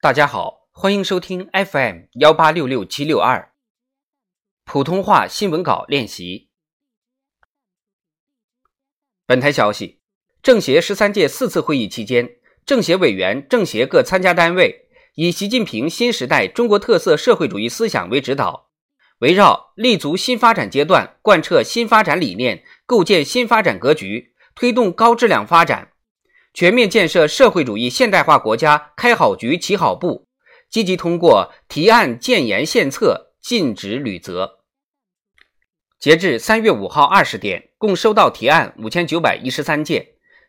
大家好，欢迎收听 FM 幺八六六七六二普通话新闻稿练习。本台消息：政协十三届四次会议期间，政协委员、政协各参加单位以习近平新时代中国特色社会主义思想为指导，围绕立足新发展阶段，贯彻新发展理念，构建新发展格局，推动高质量发展。全面建设社会主义现代化国家开好局、起好步，积极通过提案、建言、献策，尽职履责。截至三月五号二十点，共收到提案五千九百一十三件。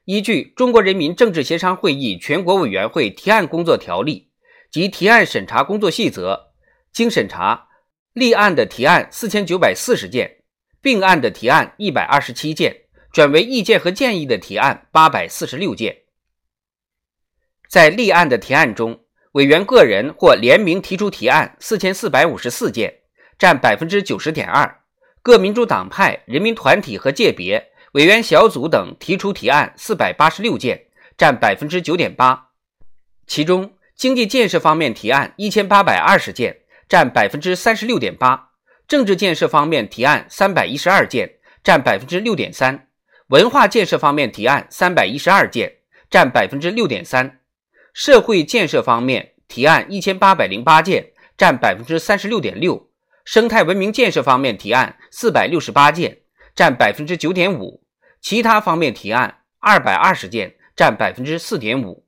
依据《中国人民政治协商会议全国委员会提案工作条例》及提案审查工作细则，经审查，立案的提案四千九百四十件，并案的提案一百二十七件。转为意见和建议的提案八百四十六件，在立案的提案中，委员个人或联名提出提案四千四百五十四件，占百分之九十点二；各民主党派、人民团体和界别、委员小组等提出提案四百八十六件，占百分之九点八。其中，经济建设方面提案一千八百二十件，占百分之三十六点八；政治建设方面提案三百一十二件，占百分之六点三。文化建设方面提案三百一十二件，占百分之六点三；社会建设方面提案一千八百零八件，占百分之三十六点六；生态文明建设方面提案四百六十八件，占百分之九点五；其他方面提案二百二十件，占百分之四点五。